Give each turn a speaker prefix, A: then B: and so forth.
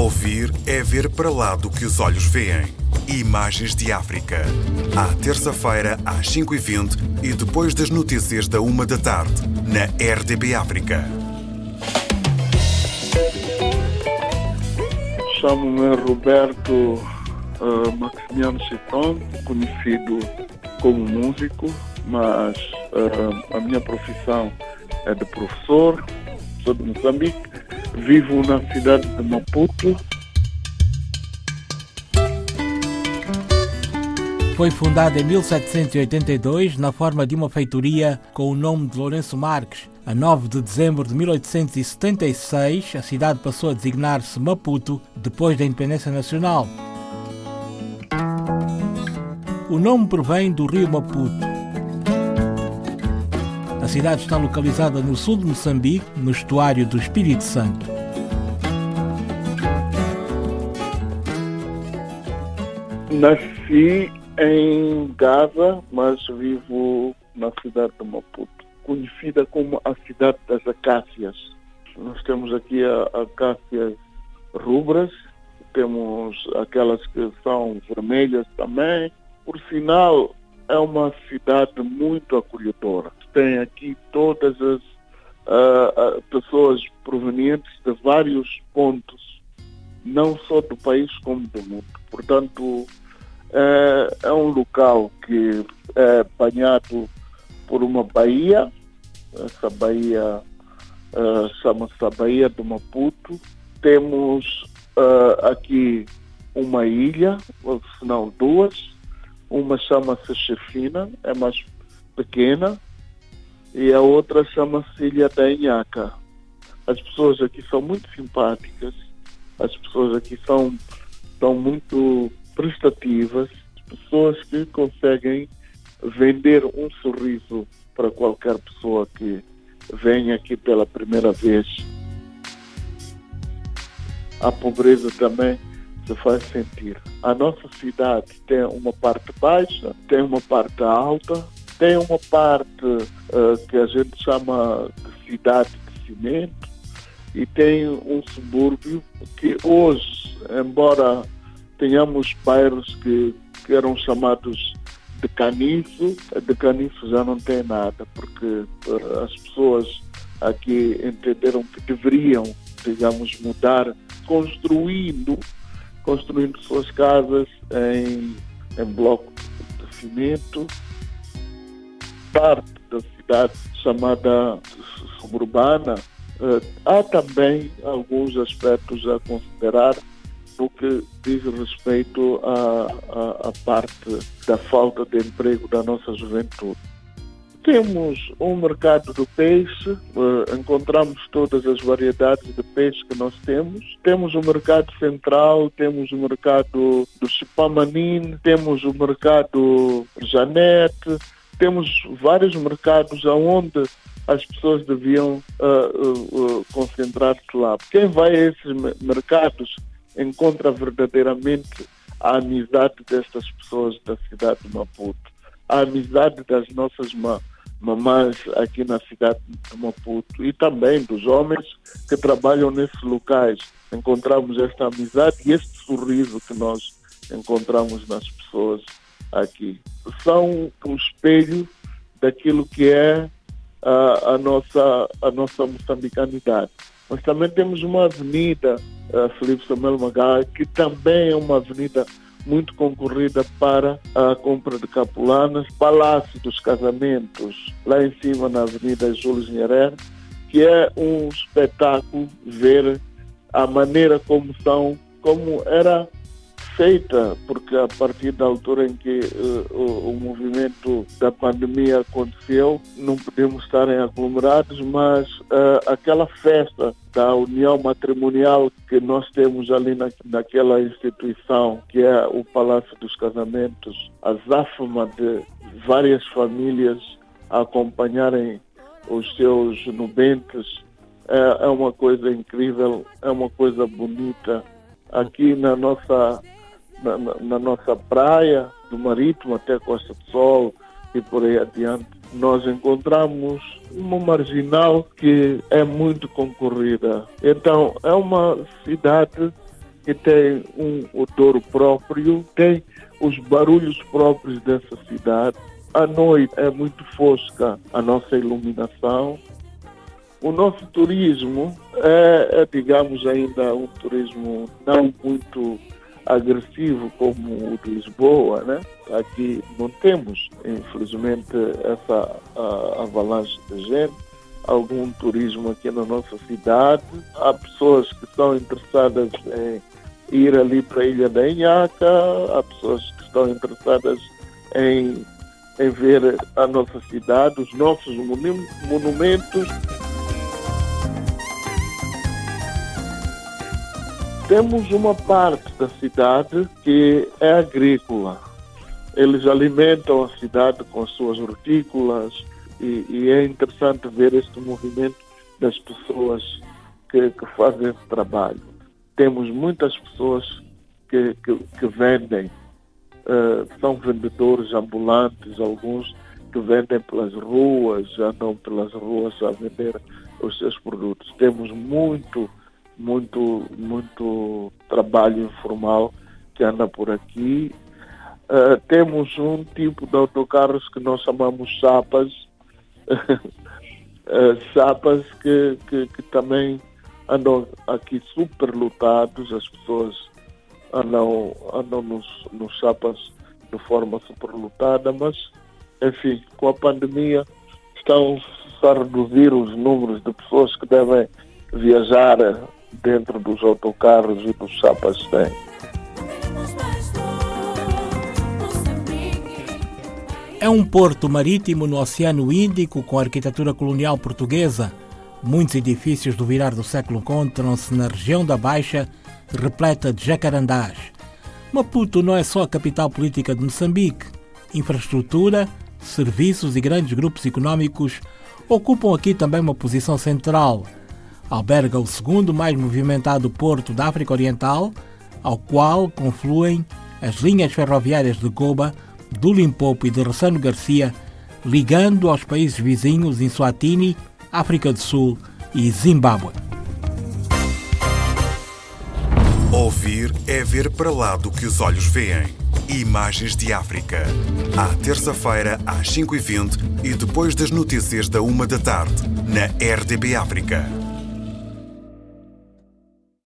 A: Ouvir é ver para lá do que os olhos veem. Imagens de África. À terça-feira, às 5h20 e depois das notícias da 1 da tarde, na RDB África.
B: Chamo-me Roberto uh, Maximiano Chiton, conhecido como músico, mas uh, a minha profissão é de professor, sou de Moçambique, vivo na cidade de Maputo.
C: Foi fundada em 1782 na forma de uma feitoria com o nome de Lourenço Marques. A 9 de dezembro de 1876, a cidade passou a designar-se Maputo depois da independência nacional. O nome provém do rio Maputo. Cidade está localizada no sul de Moçambique, no estuário do Espírito Santo.
B: Nasci em Gaza, mas vivo na cidade de Maputo, conhecida como a cidade das acácias. Nós temos aqui acácias rubras, temos aquelas que são vermelhas também. Por sinal, é uma cidade muito acolhedora. Tem aqui todas as uh, uh, pessoas provenientes de vários pontos, não só do país como do mundo. Portanto, é, é um local que é banhado por uma baía, essa baía uh, chama-se a Baía do Maputo. Temos uh, aqui uma ilha, ou se não duas, uma chama-se Chefina, é mais pequena, e a outra chama-se Ilha da Inhaca. As pessoas aqui são muito simpáticas, as pessoas aqui são, são muito prestativas, pessoas que conseguem vender um sorriso para qualquer pessoa que venha aqui pela primeira vez. A pobreza também se faz sentir. A nossa cidade tem uma parte baixa, tem uma parte alta, tem uma parte uh, que a gente chama de cidade de cimento e tem um subúrbio que hoje, embora tenhamos bairros que, que eram chamados de caniço, de caniço já não tem nada, porque uh, as pessoas aqui entenderam que deveriam, digamos, mudar, construindo construindo suas casas em, em bloco de cimento. Parte da cidade chamada suburbana, eh, há também alguns aspectos a considerar no que diz respeito à, parte da falta de emprego da nossa juventude. Temos um mercado do peixe, uh, encontramos todas as variedades de peixe que nós temos. Temos o mercado central, temos o mercado do Chipamanin, temos o mercado Janete, temos vários mercados onde as pessoas deviam uh, uh, concentrar-se lá. Quem vai a esses mercados encontra verdadeiramente a amizade destas pessoas da cidade de Maputo a amizade das nossas mamães aqui na cidade de Maputo e também dos homens que trabalham nesses locais. Encontramos esta amizade e este sorriso que nós encontramos nas pessoas aqui. São um espelho daquilo que é a, a nossa, a nossa moçambicanidade. Mas também temos uma avenida, Felipe Samuel Magal, que também é uma avenida muito concorrida para a compra de capulanas, Palácio dos Casamentos, lá em cima na Avenida Júlio Nyerere, que é um espetáculo ver a maneira como são, como era feita, porque a partir da altura em que uh, o, o, movimento da pandemia aconteceu, não podemos estar em aglomerados, mas uh, aquela festa da união matrimonial que nós temos ali na, naquela instituição, que é o Palácio dos Casamentos, a záfama de várias famílias a acompanharem os seus nubentes, é, é uma coisa incrível, é uma coisa bonita. Aqui na nossa na, na, nossa praia, do Marítimo até Costa do Sol e por aí adiante, nós encontramos uma marginal que é muito concorrida. Então, é uma cidade que tem um odor próprio, tem os barulhos próprios dessa cidade. À noite é muito fosca a nossa iluminação. O nosso turismo é, é digamos, ainda um turismo não muito agressivo como o de Lisboa, né? Aqui não temos, infelizmente, essa avalanche de gente, algum turismo aqui na nossa cidade. Há pessoas que estão interessadas em ir ali para a Ilha da Inhaca, há pessoas que estão interessadas em, em ver a nossa cidade, os nossos monumentos. Temos uma parte da cidade que é agrícola. Eles alimentam a cidade com as suas hortícolas e, e é interessante ver este movimento das pessoas que, que fazem esse trabalho. Temos muitas pessoas que, que, que vendem, uh, são vendedores ambulantes, alguns que vendem pelas ruas, andam pelas ruas a vender os seus produtos. Temos muito muito, muito trabalho informal que anda por aqui. Uh, temos um tipo de autocarros que nós chamamos chapas, uh, que, que, que, também andam aqui super lotados, as pessoas andam, andam nos, nos chapas de forma super lotada, mas enfim, com a pandemia estão a reduzir os números de pessoas que devem viajar dentro dos autocarros e dos chapas têm.
C: É um porto marítimo no Oceano Índico com arquitetura colonial portuguesa. Muitos edifícios do virar do século encontram-se na região da Baixa, repleta de jacarandás. Maputo não é só a capital política de Moçambique. Infraestrutura, serviços e grandes grupos econômicos ocupam aqui também uma posição central – alberga o segundo mais movimentado porto da África Oriental, ao qual confluem as linhas ferroviárias de Goba, do Limpopo e de Ressano Garcia, ligando aos países vizinhos em Swatini, África do Sul e Zimbábue.
A: Ouvir é ver para lá do que os olhos veem. Imagens de África. À terça-feira, às 5h20 e depois das notícias da 1 da tarde, na RDB África.